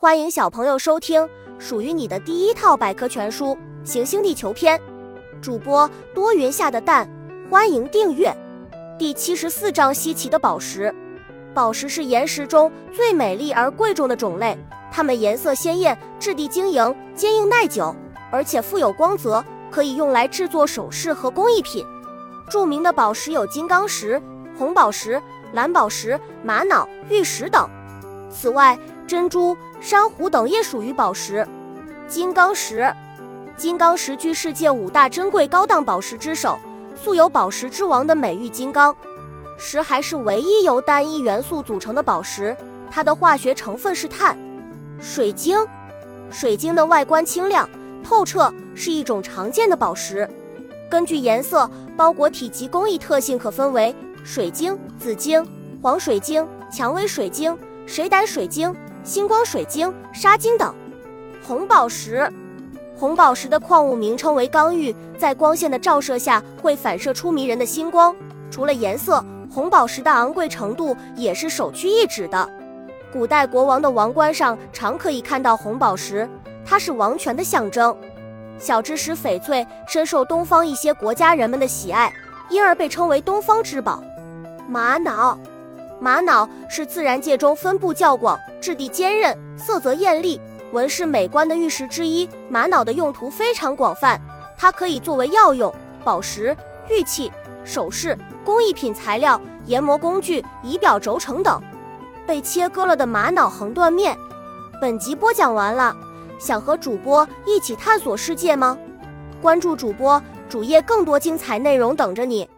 欢迎小朋友收听属于你的第一套百科全书《行星地球篇》，主播多云下的蛋，欢迎订阅。第七十四章：稀奇的宝石。宝石是岩石中最美丽而贵重的种类，它们颜色鲜艳，质地晶莹，坚硬耐久，而且富有光泽，可以用来制作首饰和工艺品。著名的宝石有金刚石、红宝石、蓝宝石、玛瑙、玉石等。此外，珍珠、珊瑚等也属于宝石。金刚石，金刚石居世界五大珍贵高档宝石之首，素有“宝石之王”的美誉。金刚石还是唯一由单一元素组成的宝石，它的化学成分是碳。水晶，水晶的外观清亮透彻，是一种常见的宝石。根据颜色、包裹体及工艺特性，可分为水晶、紫晶、黄水晶、蔷薇水晶。水胆水晶、星光水晶、沙晶等。红宝石，红宝石的矿物名称为刚玉，在光线的照射下会反射出迷人的星光。除了颜色，红宝石的昂贵程度也是首屈一指的。古代国王的王冠上常可以看到红宝石，它是王权的象征。小知识：翡翠深受东方一些国家人们的喜爱，因而被称为东方之宝。玛瑙。玛瑙是自然界中分布较广、质地坚韧、色泽艳丽、纹饰美观的玉石之一。玛瑙的用途非常广泛，它可以作为药用、宝石、玉器、首饰、工艺品材料、研磨工具、仪表轴承等。被切割了的玛瑙横断面。本集播讲完了，想和主播一起探索世界吗？关注主播主页，更多精彩内容等着你。